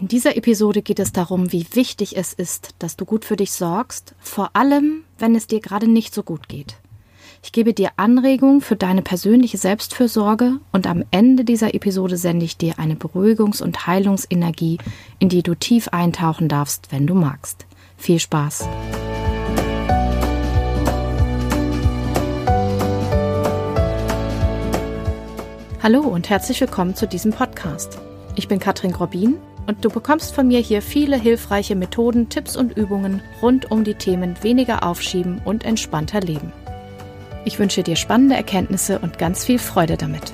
In dieser Episode geht es darum, wie wichtig es ist, dass du gut für dich sorgst, vor allem wenn es dir gerade nicht so gut geht. Ich gebe dir Anregungen für deine persönliche Selbstfürsorge und am Ende dieser Episode sende ich dir eine Beruhigungs- und Heilungsenergie, in die du tief eintauchen darfst, wenn du magst. Viel Spaß! Hallo und herzlich willkommen zu diesem Podcast. Ich bin Katrin Grobin und du bekommst von mir hier viele hilfreiche Methoden, Tipps und Übungen rund um die Themen weniger aufschieben und entspannter leben. Ich wünsche dir spannende Erkenntnisse und ganz viel Freude damit.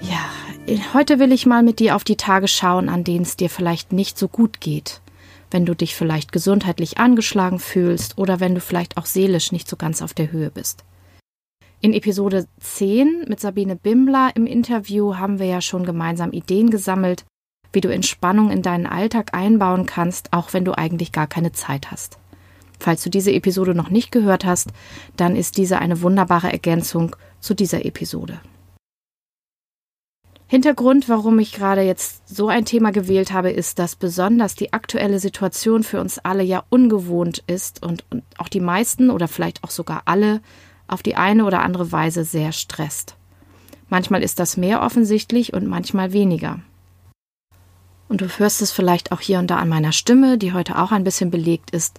Ja, heute will ich mal mit dir auf die Tage schauen, an denen es dir vielleicht nicht so gut geht. Wenn du dich vielleicht gesundheitlich angeschlagen fühlst oder wenn du vielleicht auch seelisch nicht so ganz auf der Höhe bist. In Episode 10 mit Sabine Bimbler im Interview haben wir ja schon gemeinsam Ideen gesammelt, wie du Entspannung in deinen Alltag einbauen kannst, auch wenn du eigentlich gar keine Zeit hast. Falls du diese Episode noch nicht gehört hast, dann ist diese eine wunderbare Ergänzung zu dieser Episode. Hintergrund, warum ich gerade jetzt so ein Thema gewählt habe, ist, dass besonders die aktuelle Situation für uns alle ja ungewohnt ist und, und auch die meisten oder vielleicht auch sogar alle auf die eine oder andere Weise sehr stresst. Manchmal ist das mehr offensichtlich und manchmal weniger. Und du hörst es vielleicht auch hier und da an meiner Stimme, die heute auch ein bisschen belegt ist,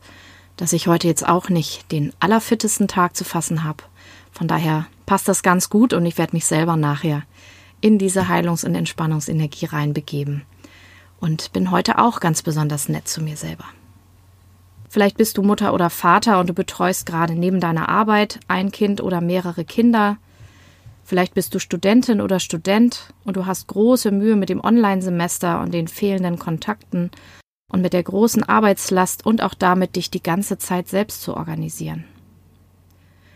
dass ich heute jetzt auch nicht den allerfittesten Tag zu fassen habe. Von daher passt das ganz gut und ich werde mich selber nachher in diese Heilungs- und Entspannungsenergie reinbegeben. Und bin heute auch ganz besonders nett zu mir selber. Vielleicht bist du Mutter oder Vater und du betreust gerade neben deiner Arbeit ein Kind oder mehrere Kinder Vielleicht bist du Studentin oder Student und du hast große Mühe mit dem Online-Semester und den fehlenden Kontakten und mit der großen Arbeitslast und auch damit, dich die ganze Zeit selbst zu organisieren.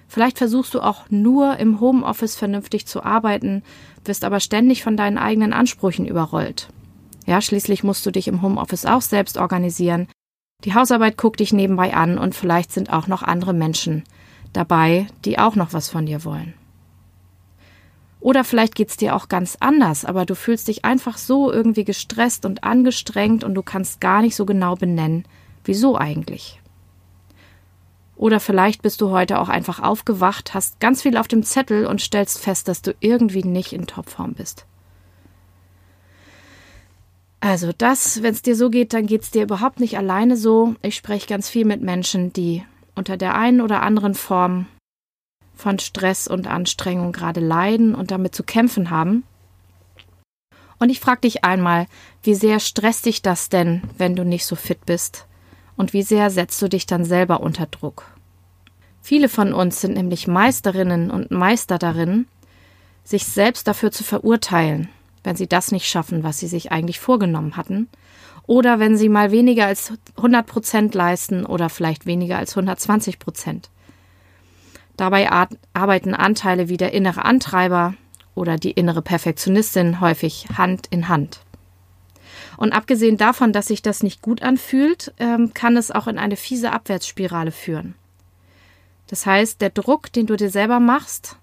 Vielleicht versuchst du auch nur im Homeoffice vernünftig zu arbeiten, wirst aber ständig von deinen eigenen Ansprüchen überrollt. Ja, schließlich musst du dich im Homeoffice auch selbst organisieren. Die Hausarbeit guckt dich nebenbei an und vielleicht sind auch noch andere Menschen dabei, die auch noch was von dir wollen. Oder vielleicht geht's dir auch ganz anders, aber du fühlst dich einfach so irgendwie gestresst und angestrengt und du kannst gar nicht so genau benennen, wieso eigentlich. Oder vielleicht bist du heute auch einfach aufgewacht, hast ganz viel auf dem Zettel und stellst fest, dass du irgendwie nicht in Topform bist. Also das, wenn es dir so geht, dann geht's dir überhaupt nicht alleine so. Ich spreche ganz viel mit Menschen, die unter der einen oder anderen Form von Stress und Anstrengung gerade leiden und damit zu kämpfen haben. Und ich frage dich einmal, wie sehr stresst dich das denn, wenn du nicht so fit bist? Und wie sehr setzt du dich dann selber unter Druck? Viele von uns sind nämlich Meisterinnen und Meister darin, sich selbst dafür zu verurteilen, wenn sie das nicht schaffen, was sie sich eigentlich vorgenommen hatten, oder wenn sie mal weniger als 100 Prozent leisten oder vielleicht weniger als 120 Prozent. Dabei arbeiten Anteile wie der innere Antreiber oder die innere Perfektionistin häufig Hand in Hand. Und abgesehen davon, dass sich das nicht gut anfühlt, ähm, kann es auch in eine fiese Abwärtsspirale führen. Das heißt, der Druck, den du dir selber machst,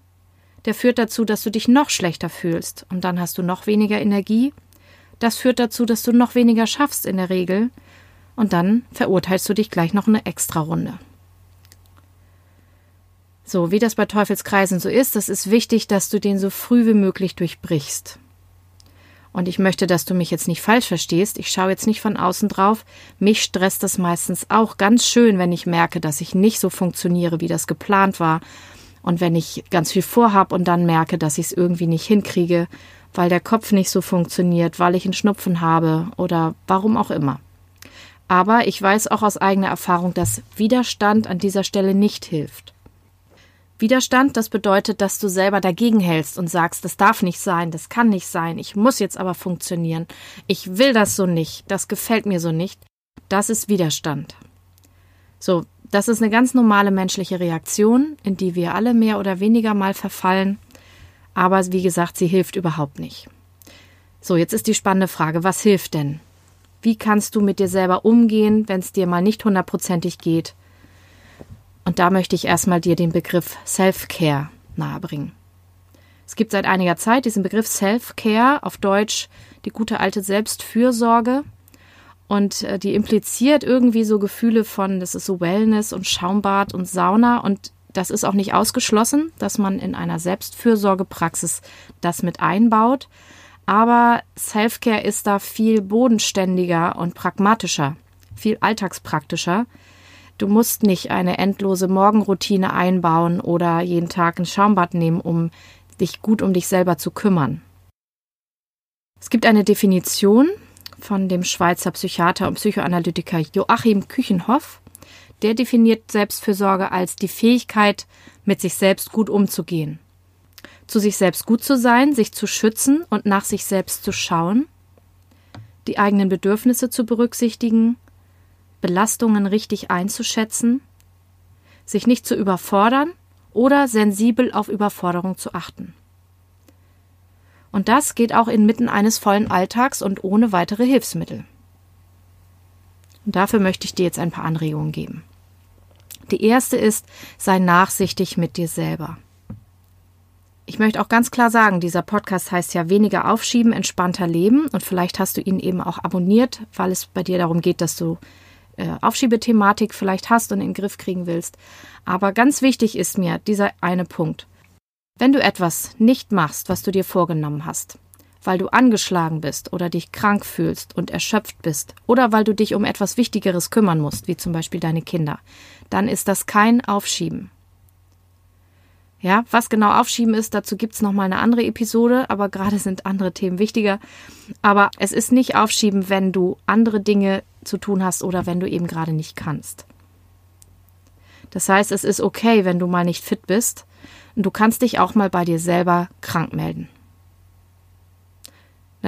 der führt dazu, dass du dich noch schlechter fühlst und dann hast du noch weniger Energie. Das führt dazu, dass du noch weniger schaffst in der Regel und dann verurteilst du dich gleich noch eine extra Runde. So, wie das bei Teufelskreisen so ist, das ist wichtig, dass du den so früh wie möglich durchbrichst. Und ich möchte, dass du mich jetzt nicht falsch verstehst. Ich schaue jetzt nicht von außen drauf. Mich stresst das meistens auch ganz schön, wenn ich merke, dass ich nicht so funktioniere, wie das geplant war. Und wenn ich ganz viel vorhab und dann merke, dass ich es irgendwie nicht hinkriege, weil der Kopf nicht so funktioniert, weil ich einen Schnupfen habe oder warum auch immer. Aber ich weiß auch aus eigener Erfahrung, dass Widerstand an dieser Stelle nicht hilft. Widerstand, das bedeutet, dass du selber dagegen hältst und sagst, das darf nicht sein, das kann nicht sein, ich muss jetzt aber funktionieren, ich will das so nicht, das gefällt mir so nicht. Das ist Widerstand. So, das ist eine ganz normale menschliche Reaktion, in die wir alle mehr oder weniger mal verfallen, aber wie gesagt, sie hilft überhaupt nicht. So, jetzt ist die spannende Frage, was hilft denn? Wie kannst du mit dir selber umgehen, wenn es dir mal nicht hundertprozentig geht? Und da möchte ich erstmal dir den Begriff Self-Care nahebringen. Es gibt seit einiger Zeit diesen Begriff Self-Care, auf Deutsch die gute alte Selbstfürsorge. Und äh, die impliziert irgendwie so Gefühle von, das ist so Wellness und Schaumbad und Sauna. Und das ist auch nicht ausgeschlossen, dass man in einer Selbstfürsorgepraxis das mit einbaut. Aber Selfcare ist da viel bodenständiger und pragmatischer, viel alltagspraktischer. Du musst nicht eine endlose Morgenroutine einbauen oder jeden Tag ein Schaumbad nehmen, um dich gut um dich selber zu kümmern. Es gibt eine Definition von dem Schweizer Psychiater und Psychoanalytiker Joachim Küchenhoff. Der definiert Selbstfürsorge als die Fähigkeit, mit sich selbst gut umzugehen. Zu sich selbst gut zu sein, sich zu schützen und nach sich selbst zu schauen, die eigenen Bedürfnisse zu berücksichtigen, Belastungen richtig einzuschätzen, sich nicht zu überfordern oder sensibel auf Überforderung zu achten. Und das geht auch inmitten eines vollen Alltags und ohne weitere Hilfsmittel. Und dafür möchte ich dir jetzt ein paar Anregungen geben. Die erste ist, sei nachsichtig mit dir selber. Ich möchte auch ganz klar sagen, dieser Podcast heißt ja weniger aufschieben, entspannter leben. Und vielleicht hast du ihn eben auch abonniert, weil es bei dir darum geht, dass du äh, Aufschiebethematik vielleicht hast und in den Griff kriegen willst. Aber ganz wichtig ist mir dieser eine Punkt. Wenn du etwas nicht machst, was du dir vorgenommen hast, weil du angeschlagen bist oder dich krank fühlst und erschöpft bist oder weil du dich um etwas Wichtigeres kümmern musst, wie zum Beispiel deine Kinder, dann ist das kein Aufschieben. Ja, was genau Aufschieben ist, dazu gibt's noch mal eine andere Episode, aber gerade sind andere Themen wichtiger. Aber es ist nicht Aufschieben, wenn du andere Dinge zu tun hast oder wenn du eben gerade nicht kannst. Das heißt, es ist okay, wenn du mal nicht fit bist, und du kannst dich auch mal bei dir selber krank melden.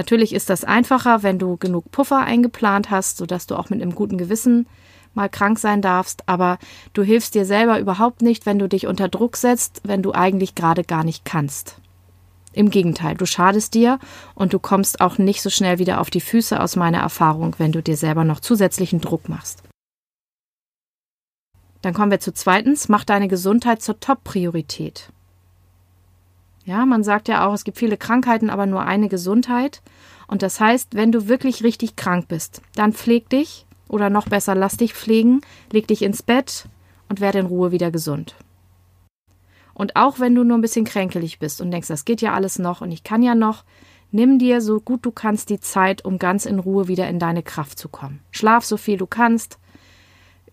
Natürlich ist das einfacher, wenn du genug Puffer eingeplant hast, sodass du auch mit einem guten Gewissen mal krank sein darfst, aber du hilfst dir selber überhaupt nicht, wenn du dich unter Druck setzt, wenn du eigentlich gerade gar nicht kannst. Im Gegenteil, du schadest dir und du kommst auch nicht so schnell wieder auf die Füße aus meiner Erfahrung, wenn du dir selber noch zusätzlichen Druck machst. Dann kommen wir zu zweitens, mach deine Gesundheit zur Top-Priorität. Ja, man sagt ja auch, es gibt viele Krankheiten, aber nur eine Gesundheit. Und das heißt, wenn du wirklich richtig krank bist, dann pfleg dich oder noch besser, lass dich pflegen, leg dich ins Bett und werde in Ruhe wieder gesund. Und auch wenn du nur ein bisschen kränkelig bist und denkst, das geht ja alles noch und ich kann ja noch, nimm dir so gut du kannst die Zeit, um ganz in Ruhe wieder in deine Kraft zu kommen. Schlaf so viel du kannst,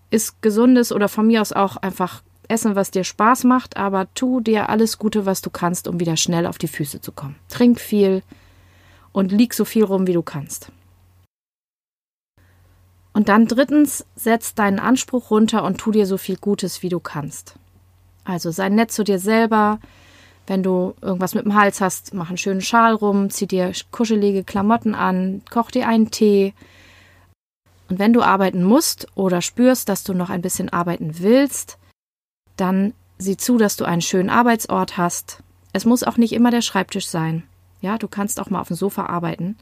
isst gesundes oder von mir aus auch einfach essen, was dir Spaß macht, aber tu dir alles Gute, was du kannst, um wieder schnell auf die Füße zu kommen. Trink viel und lieg so viel rum, wie du kannst. Und dann drittens, setz deinen Anspruch runter und tu dir so viel Gutes, wie du kannst. Also sei nett zu dir selber. Wenn du irgendwas mit dem Hals hast, mach einen schönen Schal rum, zieh dir kuschelige Klamotten an, koch dir einen Tee. Und wenn du arbeiten musst oder spürst, dass du noch ein bisschen arbeiten willst, dann sieh zu, dass du einen schönen Arbeitsort hast. Es muss auch nicht immer der Schreibtisch sein. Ja, du kannst auch mal auf dem Sofa arbeiten.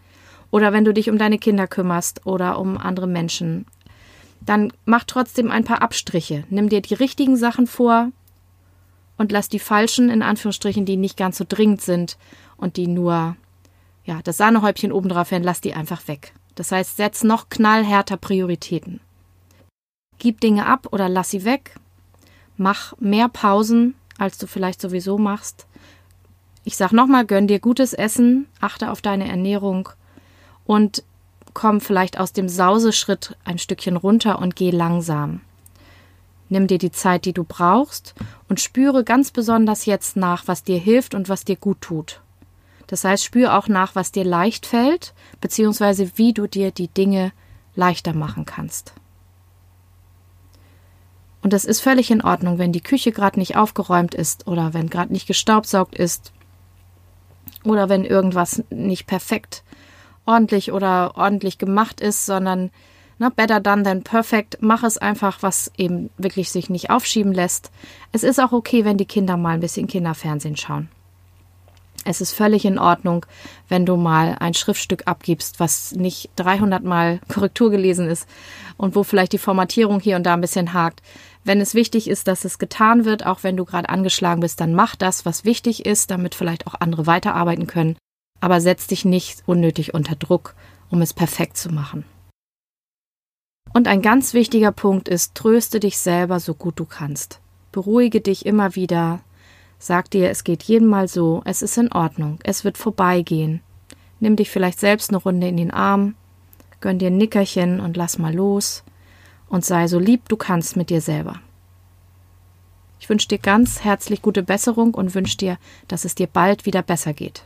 Oder wenn du dich um deine Kinder kümmerst oder um andere Menschen, dann mach trotzdem ein paar Abstriche. Nimm dir die richtigen Sachen vor und lass die falschen, in Anführungsstrichen, die nicht ganz so dringend sind und die nur, ja, das Sahnehäubchen obendrauf werden, lass die einfach weg. Das heißt, setz noch knallhärter Prioritäten. Gib Dinge ab oder lass sie weg Mach mehr Pausen, als du vielleicht sowieso machst. Ich sag nochmal, gönn dir gutes Essen, achte auf deine Ernährung und komm vielleicht aus dem Sauseschritt ein Stückchen runter und geh langsam. Nimm dir die Zeit, die du brauchst und spüre ganz besonders jetzt nach, was dir hilft und was dir gut tut. Das heißt, spür auch nach, was dir leicht fällt, beziehungsweise wie du dir die Dinge leichter machen kannst. Und das ist völlig in Ordnung, wenn die Küche gerade nicht aufgeräumt ist oder wenn gerade nicht gestaubsaugt ist oder wenn irgendwas nicht perfekt ordentlich oder ordentlich gemacht ist, sondern na, better done than perfect. Mach es einfach, was eben wirklich sich nicht aufschieben lässt. Es ist auch okay, wenn die Kinder mal ein bisschen Kinderfernsehen schauen. Es ist völlig in Ordnung, wenn du mal ein Schriftstück abgibst, was nicht 300 Mal Korrektur gelesen ist und wo vielleicht die Formatierung hier und da ein bisschen hakt. Wenn es wichtig ist, dass es getan wird, auch wenn du gerade angeschlagen bist, dann mach das, was wichtig ist, damit vielleicht auch andere weiterarbeiten können. Aber setz dich nicht unnötig unter Druck, um es perfekt zu machen. Und ein ganz wichtiger Punkt ist, tröste dich selber so gut du kannst. Beruhige dich immer wieder, Sag dir, es geht jedem mal so, es ist in Ordnung, es wird vorbeigehen. Nimm dich vielleicht selbst eine Runde in den Arm, gönn dir ein Nickerchen und lass mal los und sei so lieb du kannst mit dir selber. Ich wünsche dir ganz herzlich gute Besserung und wünsche dir, dass es dir bald wieder besser geht.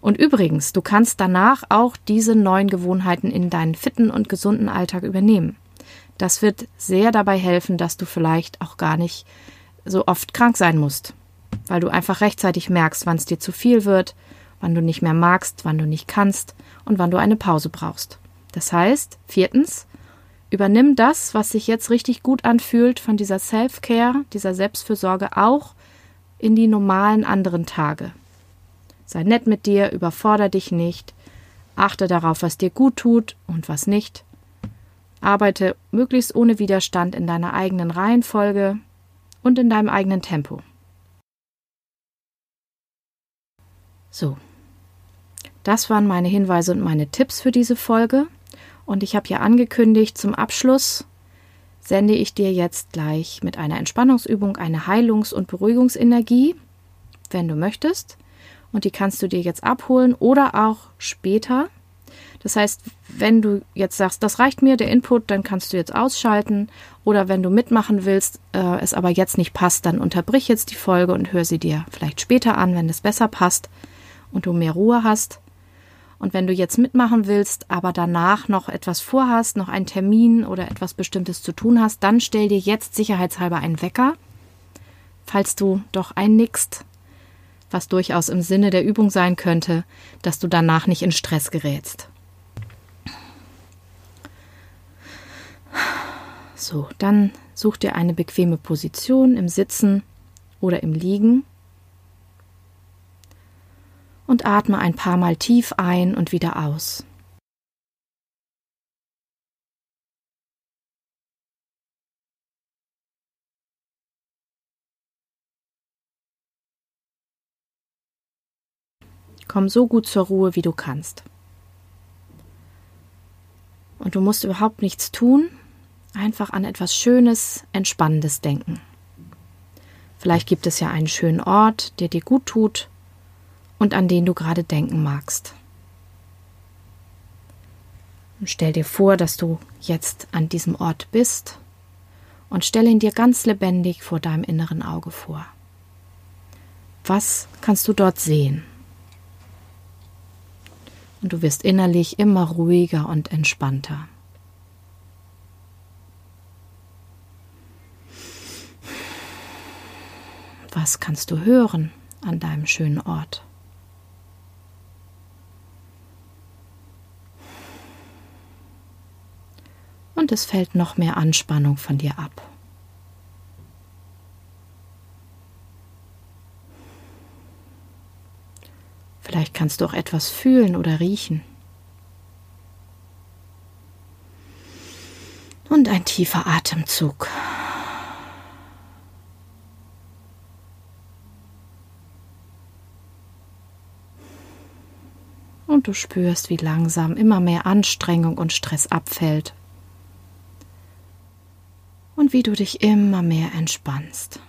Und übrigens, du kannst danach auch diese neuen Gewohnheiten in deinen fitten und gesunden Alltag übernehmen. Das wird sehr dabei helfen, dass du vielleicht auch gar nicht so oft krank sein musst weil du einfach rechtzeitig merkst, wann es dir zu viel wird, wann du nicht mehr magst, wann du nicht kannst und wann du eine Pause brauchst. Das heißt, viertens, übernimm das, was sich jetzt richtig gut anfühlt von dieser Self-Care, dieser Selbstfürsorge auch in die normalen anderen Tage. Sei nett mit dir, überforder dich nicht, achte darauf, was dir gut tut und was nicht. Arbeite möglichst ohne Widerstand in deiner eigenen Reihenfolge und in deinem eigenen Tempo. So. Das waren meine Hinweise und meine Tipps für diese Folge. Und ich habe ja angekündigt, zum Abschluss sende ich dir jetzt gleich mit einer Entspannungsübung eine Heilungs- und Beruhigungsenergie, wenn du möchtest. Und die kannst du dir jetzt abholen oder auch später. Das heißt, wenn du jetzt sagst, das reicht mir, der Input, dann kannst du jetzt ausschalten. Oder wenn du mitmachen willst, äh, es aber jetzt nicht passt, dann unterbrich jetzt die Folge und hör sie dir vielleicht später an, wenn es besser passt und du mehr Ruhe hast. Und wenn du jetzt mitmachen willst, aber danach noch etwas vorhast, noch einen Termin oder etwas Bestimmtes zu tun hast, dann stell dir jetzt sicherheitshalber einen Wecker, falls du doch einnickst, was durchaus im Sinne der Übung sein könnte, dass du danach nicht in Stress gerätst. So, dann such dir eine bequeme Position im Sitzen oder im Liegen und atme ein paar Mal tief ein und wieder aus. Komm so gut zur Ruhe, wie du kannst. Und du musst überhaupt nichts tun, einfach an etwas Schönes, Entspannendes denken. Vielleicht gibt es ja einen schönen Ort, der dir gut tut und an den du gerade denken magst. Stell dir vor, dass du jetzt an diesem Ort bist und stell ihn dir ganz lebendig vor deinem inneren Auge vor. Was kannst du dort sehen? Und du wirst innerlich immer ruhiger und entspannter. Was kannst du hören an deinem schönen Ort? Und es fällt noch mehr Anspannung von dir ab. Vielleicht kannst du auch etwas fühlen oder riechen. Und ein tiefer Atemzug. Und du spürst, wie langsam immer mehr Anstrengung und Stress abfällt und wie du dich immer mehr entspannst.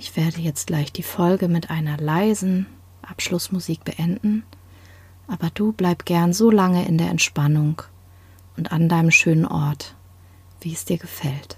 Ich werde jetzt gleich die Folge mit einer leisen Abschlussmusik beenden, aber du bleib gern so lange in der Entspannung und an deinem schönen Ort, wie es dir gefällt.